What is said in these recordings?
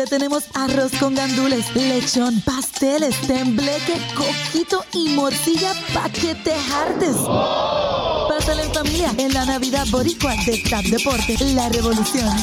Te tenemos arroz con gandules, lechón, pasteles, tembleque, coquito y morcilla pa' que te hartes. Pásale en familia en la Navidad Boricua de TAP Deporte, la revolución.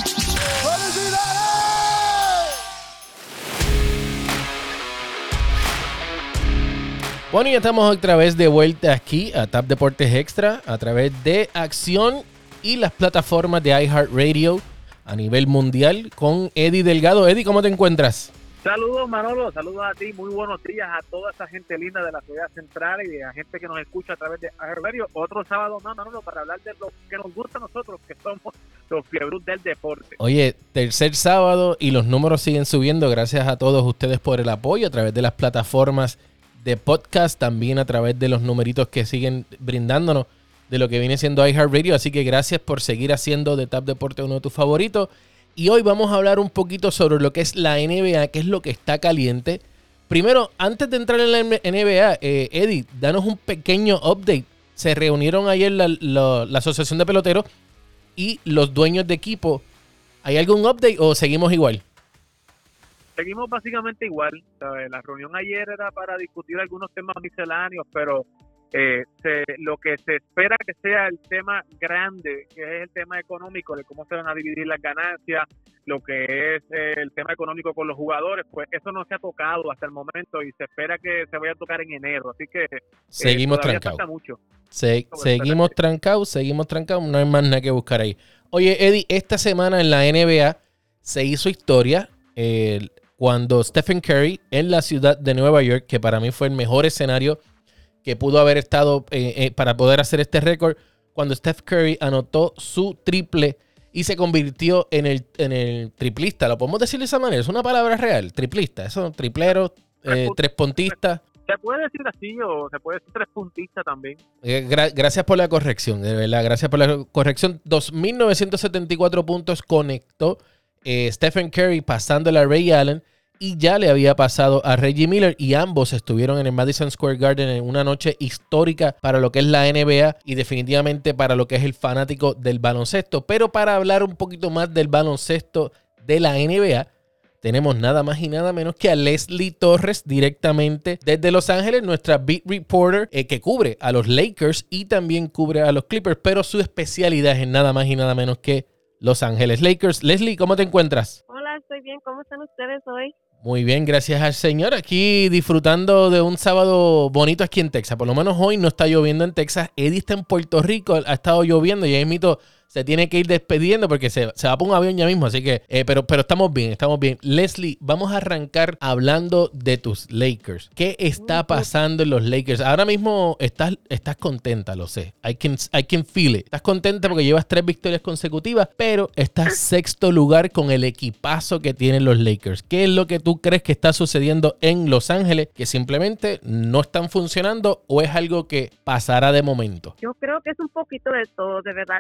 Bueno, y estamos otra vez de vuelta aquí a TAP Deportes Extra a través de Acción y las plataformas de iHeartRadio a nivel mundial con Eddie Delgado. Eddie, ¿cómo te encuentras? Saludos Manolo, saludos a ti, muy buenos días a toda esa gente linda de la ciudad central y a gente que nos escucha a través de iHeartRadio. Otro sábado más, Manolo, para hablar de lo que nos gusta a nosotros, que somos los fiebros del deporte. Oye, tercer sábado y los números siguen subiendo. Gracias a todos ustedes por el apoyo a través de las plataformas de podcast, también a través de los numeritos que siguen brindándonos de lo que viene siendo iHeartRadio. Así que gracias por seguir haciendo de Tap Deporte uno de tus favoritos. Y hoy vamos a hablar un poquito sobre lo que es la NBA, que es lo que está caliente. Primero, antes de entrar en la NBA, eh, Eddie, danos un pequeño update. Se reunieron ayer la, la Asociación de Peloteros y los dueños de equipo. ¿Hay algún update o seguimos igual? seguimos básicamente igual. La reunión ayer era para discutir algunos temas misceláneos, pero eh, lo que se espera que sea el tema grande, que es el tema económico, de cómo se van a dividir las ganancias, lo que es eh, el tema económico con los jugadores, pues eso no se ha tocado hasta el momento y se espera que se vaya a tocar en enero. Así que eh, seguimos trancados. seguimos trancados, seguimos trancados, no hay más nada que buscar ahí. Oye, Eddie, esta semana en la NBA se hizo historia. El, cuando Stephen Curry en la ciudad de Nueva York, que para mí fue el mejor escenario que pudo haber estado eh, eh, para poder hacer este récord, cuando Steph Curry anotó su triple y se convirtió en el, en el triplista. ¿Lo podemos decir de esa manera? Es una palabra real, triplista. Eso, triplero, eh, tres puntistas. Se puede decir así o se puede decir tres puntistas también. gracias por la corrección, de verdad. Gracias por la corrección. 2.974 puntos conectó eh, Stephen Curry pasándole a Ray Allen y ya le había pasado a Reggie Miller y ambos estuvieron en el Madison Square Garden en una noche histórica para lo que es la NBA y definitivamente para lo que es el fanático del baloncesto. Pero para hablar un poquito más del baloncesto de la NBA, tenemos nada más y nada menos que a Leslie Torres directamente desde Los Ángeles, nuestra beat reporter eh, que cubre a los Lakers y también cubre a los Clippers, pero su especialidad es nada más y nada menos que los Ángeles Lakers. Leslie, ¿cómo te encuentras? Hola, estoy bien. ¿Cómo están ustedes hoy? Muy bien, gracias al Señor. Aquí disfrutando de un sábado bonito aquí en Texas. Por lo menos hoy no está lloviendo en Texas. Eddie está en Puerto Rico, ha estado lloviendo y ahí mito se tiene que ir despidiendo porque se, va por un avión ya mismo. Así que, eh, pero, pero estamos bien, estamos bien. Leslie, vamos a arrancar hablando de tus Lakers. ¿Qué está pasando en los Lakers? Ahora mismo estás, estás contenta, lo sé. I can, I can feel it. Estás contenta porque llevas tres victorias consecutivas, pero estás sexto lugar con el equipazo que tienen los Lakers. ¿Qué es lo que tú crees que está sucediendo en Los Ángeles que simplemente no están funcionando o es algo que pasará de momento? Yo creo que es un poquito de todo, de verdad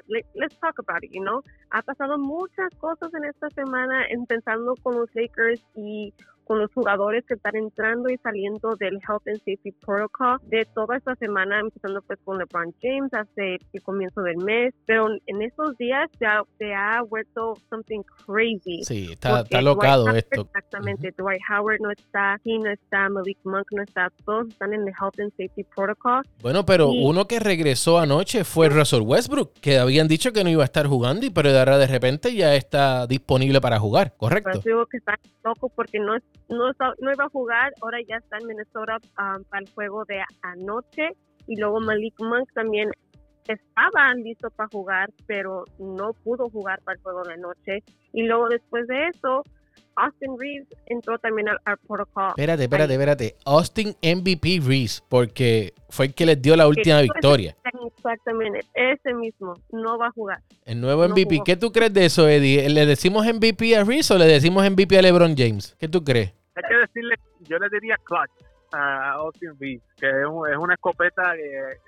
talk about it, you know. Ha pasado muchas cosas en esta semana, empezando con los Lakers y con los jugadores que están entrando y saliendo del Health and Safety Protocol de toda esta semana, empezando pues con LeBron James hace el comienzo del mes, pero en estos días ya se ha vuelto something crazy. Sí, está, está locado esto. Exactamente, Dwight Howard no está, he no está, Malik Monk no está, todos están en el Health and Safety Protocol. Bueno, pero uno que regresó anoche fue Russell Westbrook, que habían dicho que no iba a estar jugando, y pero de ahora de repente ya está disponible para jugar, ¿correcto? Pues digo que está loco porque no no, no iba a jugar, ahora ya está en Minnesota um, para el juego de anoche. Y luego Malik Monk también estaba listo para jugar, pero no pudo jugar para el juego de anoche. Y luego después de eso, Austin Reeves entró también al, protocolo. Espérate, espérate, espérate. Austin MVP Reeves, porque fue el que les dio la última victoria. Exactamente, ese mismo, no va a jugar. El nuevo MVP. ¿Qué tú crees de eso, Eddie? ¿Le decimos MVP a Reeves o le decimos MVP a LeBron James? ¿Qué tú crees? Hay que decirle, yo le diría clutch a Austin Reeves, que es, una escopeta que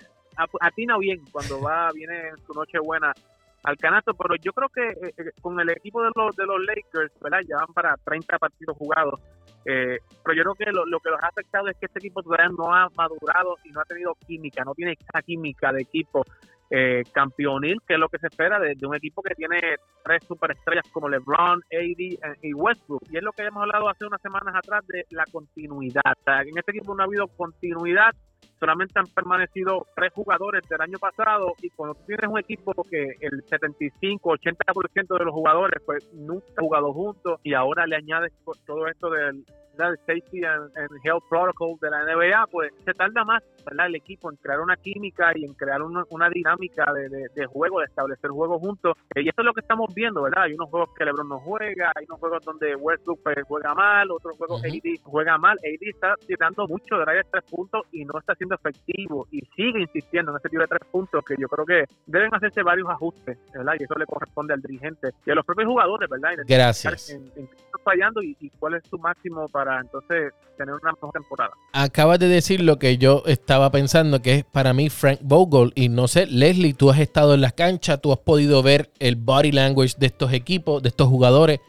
atina bien cuando va, viene en su noche buena al canasto, pero yo creo que eh, eh, con el equipo de los, de los Lakers, ¿verdad? Ya van para 30 partidos jugados, eh, pero yo creo que lo, que los ha afectado es que este equipo todavía no ha madurado y no ha tenido química, no tiene esa química de equipo eh, campeonil, que es lo que se espera de, un equipo que tiene tres superestrellas como LeBron, AD y Westbrook. Y es lo que hemos hablado hace unas semanas atrás de la continuidad. en este equipo no ha habido continuidad solamente han permanecido tres jugadores del año pasado y cuando tú tienes un equipo que el 75-80% de los jugadores pues nunca han jugado juntos y ahora le añades todo esto del del Safety and, Health Protocol de la NBA, pues se tarda más ¿verdad? el equipo en crear una química y en crear una, dinámica de, juego, de establecer juegos juntos. Eh, y eso es lo que estamos viendo, ¿verdad? Hay unos juegos que LeBron no juega, hay unos juegos donde Westbrook pues, juega mal, otros juegos AD juega mal. AD está tirando mucho de de tres puntos y no está siendo efectivo y sigue insistiendo en ese tipo de tres puntos que yo creo que deben hacerse varios ajustes, ¿verdad? Y eso le corresponde al dirigente y a los propios jugadores, ¿verdad? Gracias. En, fallando y, y cuál es su máximo para entonces tener una mejor temporada. Acabas de decir lo que yo estaba pensando, que es para mí Frank Vogel. Y no sé, Leslie, tú has estado en las canchas, tú has podido ver el body language de estos equipos, de estos jugadores.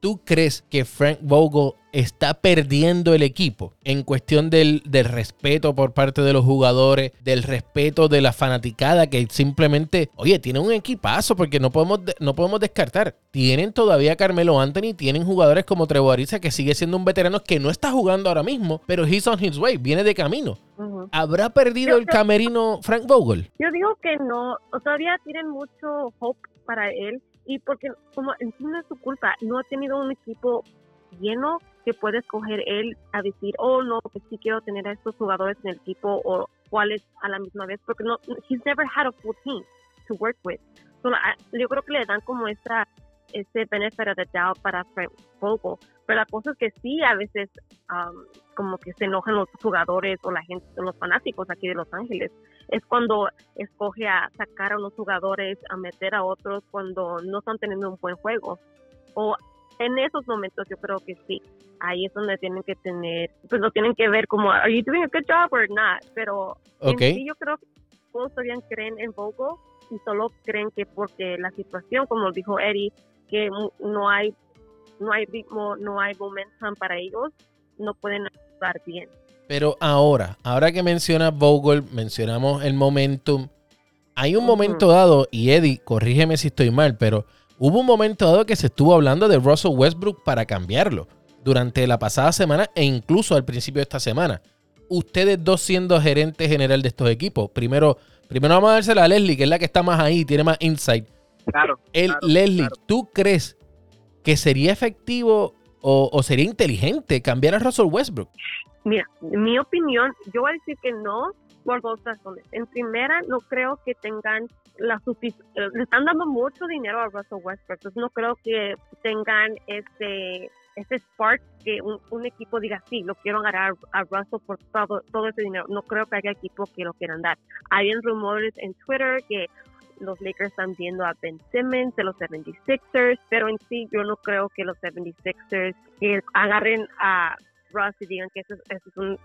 ¿Tú crees que Frank Vogel está perdiendo el equipo en cuestión del, respeto por parte de los jugadores, del respeto de la fanaticada que simplemente, oye, tiene un equipazo porque no podemos, no podemos descartar. Tienen todavía Carmelo Anthony, tienen jugadores como Trevor Ariza que sigue siendo un veterano que no está jugando ahora mismo, pero he's on his way, viene de camino. ¿Habrá perdido el camerino Frank Vogel? Yo digo que no, todavía tienen mucho hope para él y porque como no es su culpa, no ha tenido un equipo lleno que puede escoger él a decir, oh no, que sí quiero tener a estos jugadores en el equipo o cuáles a la misma vez, porque no, he's never had a full team to work with. yo creo que le dan como esta, ese benefit of the doubt para Frank pero la cosa es que sí, a veces um, como que se enojan los jugadores o la gente, los fanáticos aquí de Los Ángeles, es cuando escoge a sacar a unos jugadores, a meter a otros cuando no están teniendo un buen juego. O en esos momentos yo creo que sí. Ahí es donde tienen que tener, pues lo tienen que ver como, ¿are you doing a good job or not? Pero sí yo creo que todos todavía creen en Bogo y solo creen que porque la situación, como dijo Eddie, que no hay, no hay ritmo, no hay momentum para ellos, no pueden actuar bien. Pero ahora, ahora que menciona Vogel, mencionamos el momentum. Hay un momento dado, y Eddie, corrígeme si estoy mal, pero hubo un momento dado que se estuvo hablando de Russell Westbrook para cambiarlo durante la pasada semana e incluso al principio de esta semana. Ustedes dos siendo gerente general de estos equipos. Primero, primero vamos a dársela a Leslie, que es la que está más ahí, tiene más insight. Claro. El, Leslie, ¿tú crees que sería efectivo o, o, sería inteligente cambiar a Russell Westbrook? Mira, mi opinión, yo voy a decir que no por dos razones. En primera, no creo que tengan la suficiente, eh, le están dando mucho dinero a Russell Westbrook, entonces no creo que tengan ese ese spark que un, equipo diga, sí, lo quiero ganar a Russell por todo, todo ese dinero. No creo que haya equipo que lo quieran dar. Hay rumores en Twitter que los Lakers están viendo a Ben Simmons de los 76ers, pero en sí yo no creo que los 76ers que agarren a Russ y digan que eso, es un,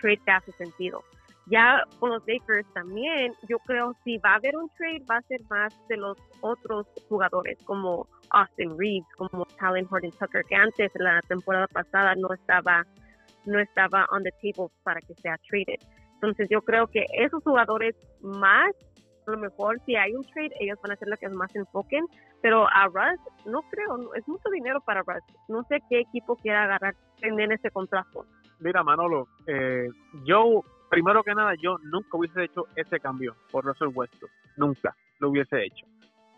trade que hace sentido. Ya con los Lakers también, yo creo si va a haber un trade, va a ser más de los otros jugadores, como Austin Reeves, como Talon Horton Tucker, que antes, la temporada pasada, no estaba, no estaba on the table para que sea traded. Entonces yo creo que esos jugadores más a lo mejor si hay un trade, ellos van a ser los que más se enfoquen, pero a Russ no creo, es mucho dinero para Russ. No sé qué equipo quiera agarrar en ese contrato. Mira, Manolo, eh, yo, primero que nada, yo nunca hubiese hecho ese cambio por Russell Westbrook, nunca lo hubiese hecho.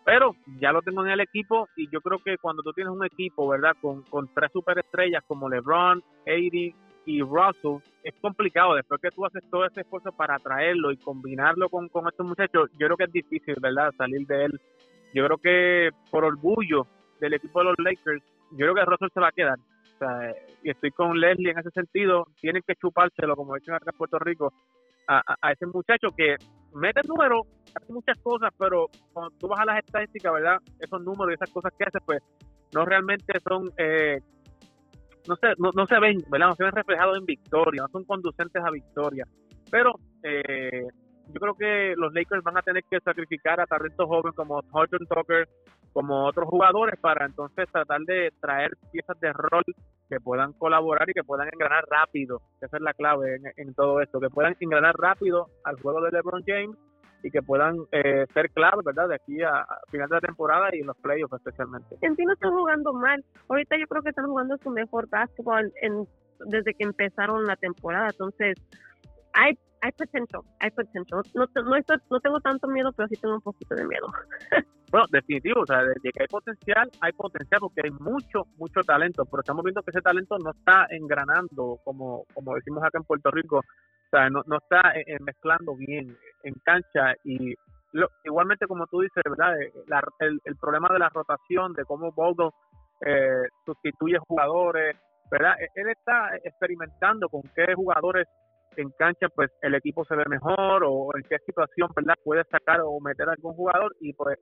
Pero ya lo tengo en el equipo y yo creo que cuando tú tienes un equipo, ¿verdad? Con, con tres superestrellas como LeBron, AD, y Russell es complicado después que tú haces todo ese esfuerzo para atraerlo y combinarlo con, con estos muchachos yo creo que es difícil verdad salir de él yo creo que por orgullo del equipo de los Lakers yo creo que Russell se va a quedar y estoy con Leslie en ese sentido tienen que chupárselo como dicen acá en Puerto Rico a, a, ese muchacho que mete el número hace muchas cosas pero cuando tú vas a las estadísticas verdad esos números y esas cosas que hace pues no realmente son eh, no se, no, se ven, ¿verdad? No se ven reflejados en victoria, no son conducentes a victoria. Pero eh, yo creo que los Lakers van a tener que sacrificar a talentos jóvenes como Horton Tucker, como otros jugadores, para entonces tratar de traer piezas de rol que puedan colaborar y que puedan engranar rápido. Esa es la clave en, todo esto, que puedan engranar rápido al juego de LeBron James y que puedan eh, ser claves, ¿verdad? De aquí a, final de la temporada y en los playoffs especialmente. En sí no están jugando mal. Ahorita yo creo que están jugando su mejor básquetbol en, desde que empezaron la temporada. Entonces, hay hay potential, hay potential. No, no, no tengo tanto miedo, pero sí tengo un poquito de miedo. bueno, definitivo, o sea, de, que hay potencial, hay potencial porque hay mucho, mucho talento, pero estamos viendo que ese talento no está engranando, como, como decimos acá en Puerto Rico, o sea, no, no está eh, eh, mezclando bien en cancha y igualmente como tú dices, ¿verdad? Eh, el, el, problema de la rotación, de cómo Bogle eh, sustituye jugadores, ¿verdad? E, él está experimentando con qué jugadores en cancha pues el equipo se ve mejor o en qué situación verdad puede sacar o meter a algún jugador y pues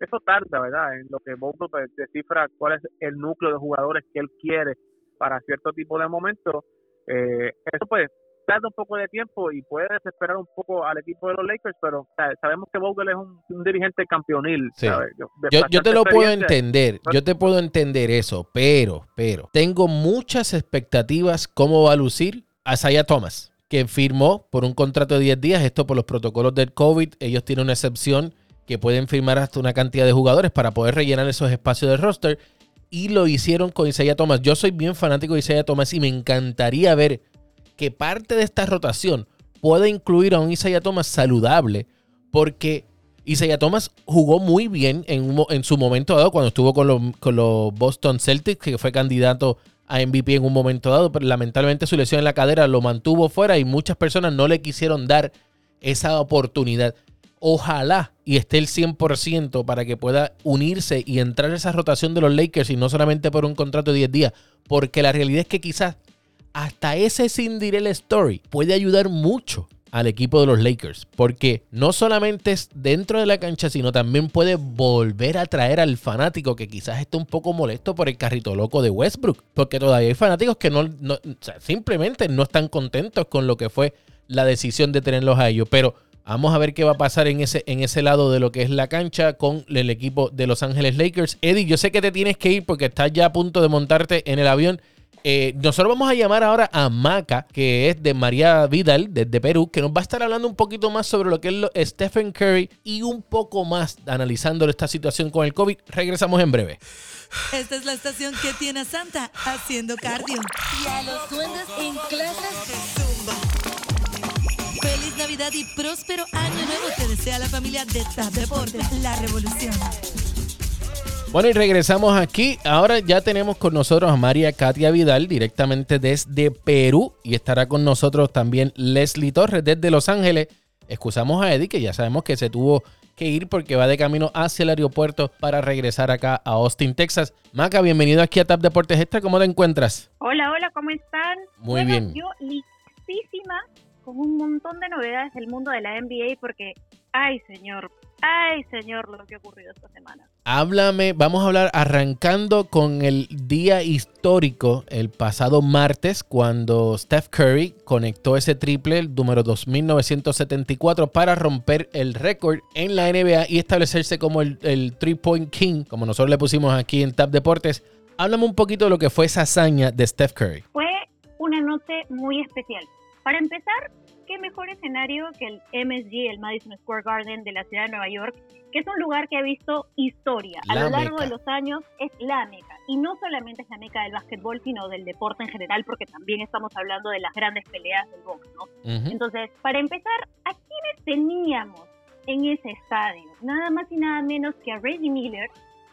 eso tarda verdad en lo que Bobo pues, descifra cuál es el núcleo de jugadores que él quiere para cierto tipo de momentos eh, eso pues tarda un poco de tiempo y puede desesperar un poco al equipo de los Lakers, pero sabemos que Vogel es un, dirigente campeonil. Yo, yo, te lo puedo entender, yo te puedo entender eso, pero, pero, tengo muchas expectativas cómo va a lucir Isaiah Thomas que firmó por un contrato de 10 días, esto por los protocolos del COVID, ellos tienen una excepción que pueden firmar hasta una cantidad de jugadores para poder rellenar esos espacios de roster y lo hicieron con Isaiah Thomas. Yo soy bien fanático de Isaiah Thomas y me encantaría ver que parte de esta rotación pueda incluir a un Isaiah Thomas saludable porque Isaiah Thomas jugó muy bien en, su momento dado cuando estuvo con los, con los Boston Celtics, que fue candidato a MVP en un momento dado, pero lamentablemente su lesión en la cadera lo mantuvo fuera y muchas personas no le quisieron dar esa oportunidad. Ojalá y esté el 100% para que pueda unirse y entrar a esa rotación de los Lakers y no solamente por un contrato de 10 días, porque la realidad es que quizás hasta ese Cinderella Story puede ayudar mucho al equipo de los Lakers, porque no solamente es dentro de la cancha, sino también puede volver a traer al fanático que quizás esté un poco molesto por el carrito loco de Westbrook, porque todavía hay fanáticos que no, simplemente no están contentos con lo que fue la decisión de tenerlos a ellos, pero Vamos a ver qué va a pasar en ese, en ese lado de lo que es la cancha con el equipo de Los Ángeles Lakers. Eddie, yo sé que te tienes que ir porque estás ya a punto de montarte en el avión. Eh, nosotros vamos a llamar ahora a Maca, que es de María Vidal, desde Perú, que nos va a estar hablando un poquito más sobre lo que es lo, Stephen Curry y un poco más analizando esta situación con el COVID. Regresamos en breve. Esta es la estación que tiene a Santa haciendo cardio y a los duendes en clases de zumba. Feliz Navidad y próspero año nuevo te desea la familia de TAP Deportes, la revolución. Bueno, y regresamos aquí. Ahora ya tenemos con nosotros a María Katia Vidal directamente desde Perú y estará con nosotros también Leslie Torres desde Los Ángeles. Excusamos a Eddie que ya sabemos que se tuvo que ir porque va de camino hacia el aeropuerto para regresar acá a Austin, Texas. Maca, bienvenido aquí a TAP Deportes Extra. ¿Cómo te encuentras? Hola, hola, ¿cómo están? Muy bien. Yo listísima con un montón de novedades del mundo de la NBA porque, ay señor, Ay, señor, lo que ha ocurrido esta semana. Háblame, vamos a hablar arrancando con el día histórico, el pasado martes, cuando Steph Curry conectó ese triple, el número 2974, para romper el récord en la NBA y establecerse como el, el Three Point King, como nosotros le pusimos aquí en Tap Deportes. Háblame un poquito de lo que fue esa hazaña de Steph Curry. Fue una noche muy especial. Para empezar, qué mejor escenario que el MSG, el Madison Square Garden de la ciudad de Nueva York, que es un lugar que ha visto historia. A lo largo de los años es la meca. Y no solamente es la meca del básquetbol, sino del deporte en general, porque también estamos hablando de las grandes peleas del box, ¿no? Entonces, para empezar, ¿a quiénes teníamos en ese estadio? Nada más y nada menos que a Reggie Miller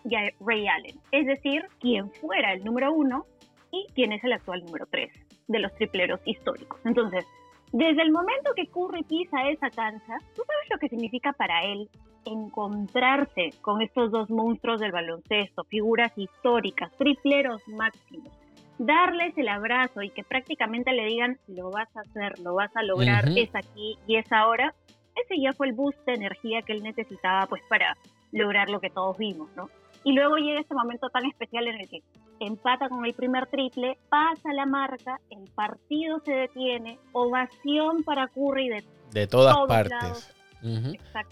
y a Ray Allen. Es decir, quien fuera el número uno y quien es el actual número tres de los tripleros históricos. Entonces, desde el momento que Curry pisa esa cancha, ¿tú sabes lo que significa para él encontrarse con estos dos monstruos del baloncesto, figuras históricas, tripleros máximos? Darles el abrazo y que prácticamente le digan, lo vas a hacer, lo vas a lograr, es aquí y es ahora. Ese ya fue el boost de energía que él necesitaba pues para lograr lo que todos vimos, ¿no? Y luego llega este momento tan especial en el que empata con el primer triple, pasa la marca, el partido se detiene, ovación para Curry de, de todas partes.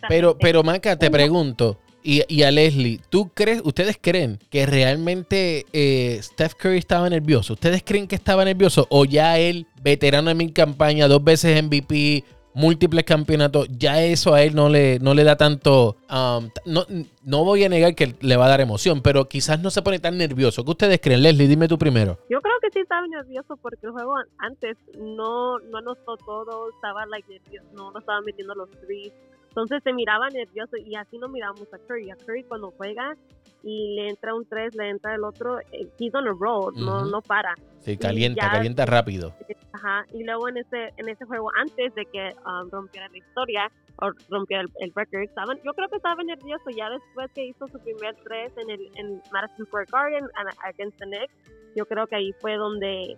Pero, pero Maca, te pregunto, y, a Leslie, ¿tú crees, ustedes creen que realmente eh, Steph Curry estaba nervioso? ¿Ustedes creen que estaba nervioso? ¿O ya él, veterano de mi campaña, dos veces MVP, múltiples campeonatos, ya eso a él no le, no le da tanto... Um, no, no voy a negar que le va a dar emoción, pero quizás no se pone tan nervioso. ¿Qué ustedes creen? Leslie, dime tú primero. Yo creo que sí estaba nervioso porque el juego antes no, no anotó todo, estaba like, nervioso, no, no estaba metiendo los threes. Entonces se miraba nervioso y así no miramos a Curry. A Curry cuando juega y le entra un 3, le entra el otro, eh, he's on a road, no, no para. Sí, calienta, calienta rápido. Ajá, y luego en ese, en ese juego, antes de que um, rompiera la historia o rompiera el, record, estaban, yo creo que estaba nervioso ya después que hizo su primer 3 en el en Madison Square Garden against the Knicks. Yo creo que ahí fue donde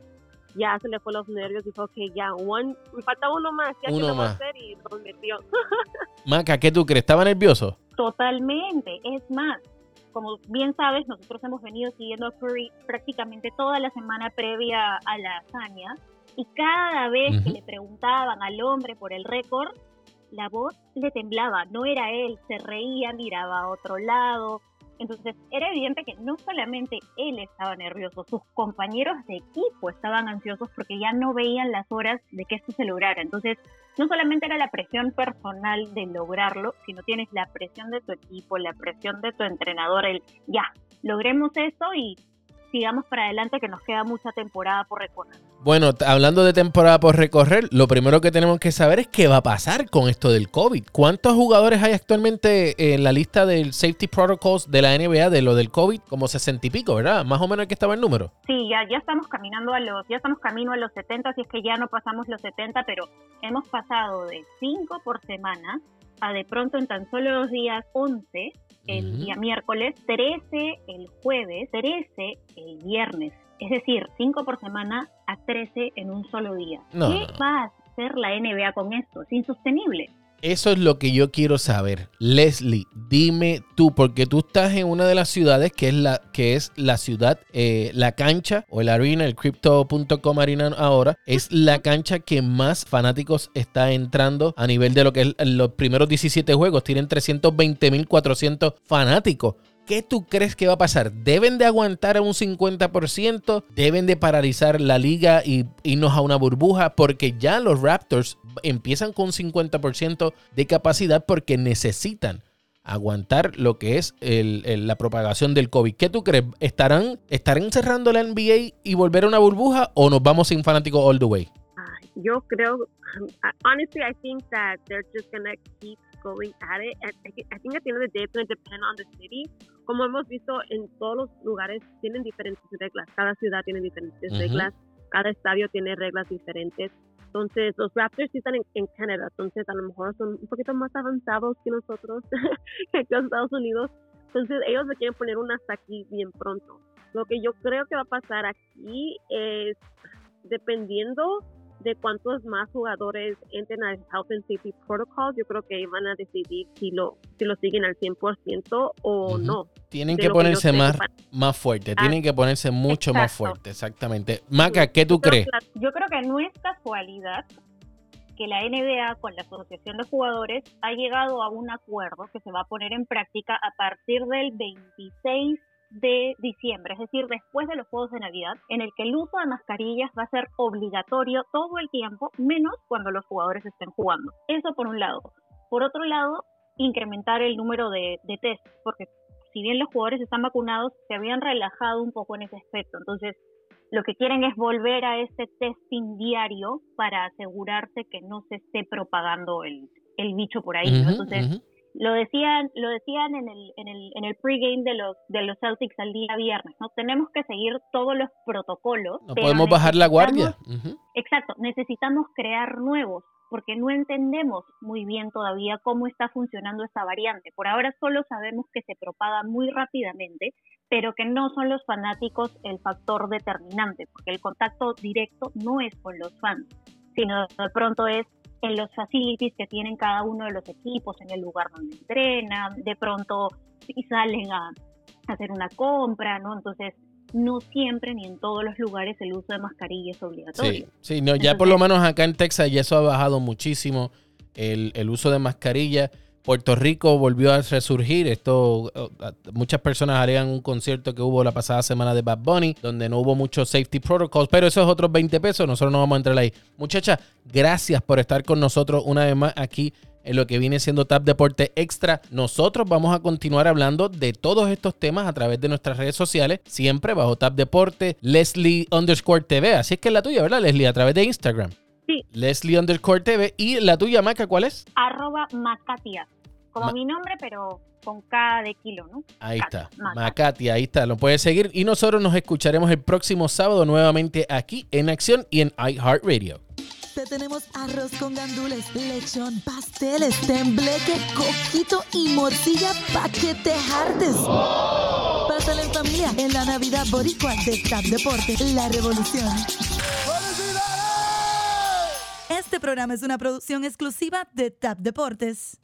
ya se le fue los nervios y dijo que ya, one, me falta uno más, ya uno que lo va a hacer y lo metió. Maca, ¿qué tú crees? ¿Estaba nervioso? Totalmente, es más, como bien sabes, nosotros hemos venido siguiendo a Curry prácticamente toda la semana previa a la hazaña y cada vez que le preguntaban al hombre por el récord, la voz le temblaba, no era él, se reía, miraba a otro lado, entonces era evidente que no solamente él estaba nervioso, sus compañeros de equipo estaban ansiosos porque ya no veían las horas de que esto se lograra. Entonces no solamente era la presión personal de lograrlo, sino tienes la presión de tu equipo, la presión de tu entrenador, el ya, logremos eso y sigamos para adelante que nos queda mucha temporada por recorrer. Bueno, hablando de temporada por recorrer, lo primero que tenemos que saber es qué va a pasar con esto del COVID. ¿Cuántos jugadores hay actualmente en la lista del Safety Protocols de la NBA de lo del COVID? Como sesenta y pico, ¿verdad? Más o menos aquí estaba el número. Sí, ya, ya estamos caminando a los, ya estamos camino a los 70, si es que ya no pasamos los 70, pero hemos pasado de 5 por semana a de pronto en tan solo dos días 11 el día miércoles, 13 el jueves, 13 el viernes. Es decir, 5 por semana a 13 en un solo día. ¿Qué va a hacer la NBA con esto? Es insostenible. Eso es lo que yo quiero saber. Leslie, dime tú, porque tú estás en una de las ciudades que es la, que es la ciudad, eh, la cancha o el arena, el crypto.com arena ahora, es la cancha que más fanáticos está entrando a nivel de lo que es los primeros 17 juegos. Tienen 320.400 fanáticos. ¿Qué tú crees que va a pasar? ¿Deben de aguantar a un 50%? ¿Deben de paralizar la liga y irnos a una burbuja? Porque ya los Raptors empiezan con un 50% de capacidad porque necesitan aguantar lo que es la propagación del COVID. ¿Qué tú crees? ¿Estarán, ¿Estarán cerrando la NBA y volver a una burbuja o nos vamos sin fanáticos all the way? Yo creo, honestly, I think that they're just gonna keep going at it. I, think at the end of the day, it's going to depend on the city. Como hemos visto en todos los lugares, tienen diferentes reglas. Cada ciudad tiene diferentes reglas. Cada estadio tiene reglas diferentes. Entonces, los Raptors sí están en, Canadá, entonces a lo mejor son un poquito más avanzados que nosotros, que aquí en Estados Unidos. Entonces, ellos se quieren poner una hasta aquí bien pronto. Lo que yo creo que va a pasar aquí es, dependiendo de cuántos más jugadores entren al Health and Safety Protocol, yo creo que van a decidir si lo, si lo siguen al 100% o no. Tienen que ponerse más, más fuerte, tienen que ponerse mucho más fuerte, exactamente. Maca, ¿qué tú crees? Yo creo que no es casualidad que la NBA con la Asociación de Jugadores ha llegado a un acuerdo que se va a poner en práctica a partir del 26 de diciembre, es decir, después de los Juegos de Navidad, en el que el uso de mascarillas va a ser obligatorio todo el tiempo, menos cuando los jugadores estén jugando. Eso por un lado. Por otro lado, incrementar el número de, de test, porque si bien los jugadores están vacunados, se habían relajado un poco en ese aspecto. Entonces, lo que quieren es volver a este testing diario para asegurarse que no se esté propagando el, el bicho por ahí. Entonces, lo decían, lo decían en el, en el, en el pregame de los, de los Celtics al día viernes, ¿no? Tenemos que seguir todos los protocolos. No podemos bajar la guardia. Exacto, necesitamos crear nuevos, porque no entendemos muy bien todavía cómo está funcionando esta variante. Por ahora solo sabemos que se propaga muy rápidamente, pero que no son los fanáticos el factor determinante, porque el contacto directo no es con los fans, sino de pronto es en los facilities que tienen cada uno de los equipos, en el lugar donde entrenan, de pronto salen a hacer una compra, ¿no? Entonces, no siempre ni en todos los lugares el uso de mascarilla es obligatorio. Sí, sí no, ya por lo menos acá en Texas ya eso ha bajado muchísimo el, uso de mascarilla. Puerto Rico volvió a resurgir. Esto, eh, muchas personas harían un concierto que hubo la pasada semana de Bad Bunny, donde no hubo muchos safety protocols, pero esos otros 20 pesos, nosotros no vamos a entrar ahí. Muchachas, gracias por estar con nosotros una vez más aquí en lo que viene siendo Tap Deporte Extra. Nosotros vamos a continuar hablando de todos estos temas a través de nuestras redes sociales, siempre bajo Tap Deporte, Leslie underscore TV. Así es que es la tuya, ¿verdad, Leslie? A través de Instagram. Sí. Leslie underscore TV. ¿Y la tuya, Maca, cuál es? Arroba Macatia. Como mi nombre, pero con K de kilo, ¿no? Ahí está. Macatia, ahí está. Lo puedes seguir. Y nosotros nos escucharemos el próximo sábado nuevamente aquí en Acción y en iHeartRadio. Te tenemos arroz con gandules, lechón, pasteles, tembleque, coquito y morcilla pa' que te hartes. Pásale en familia en la Navidad Boricua de TAP Deporte, la revolución. Este programa es una producción exclusiva de TAP Deportes.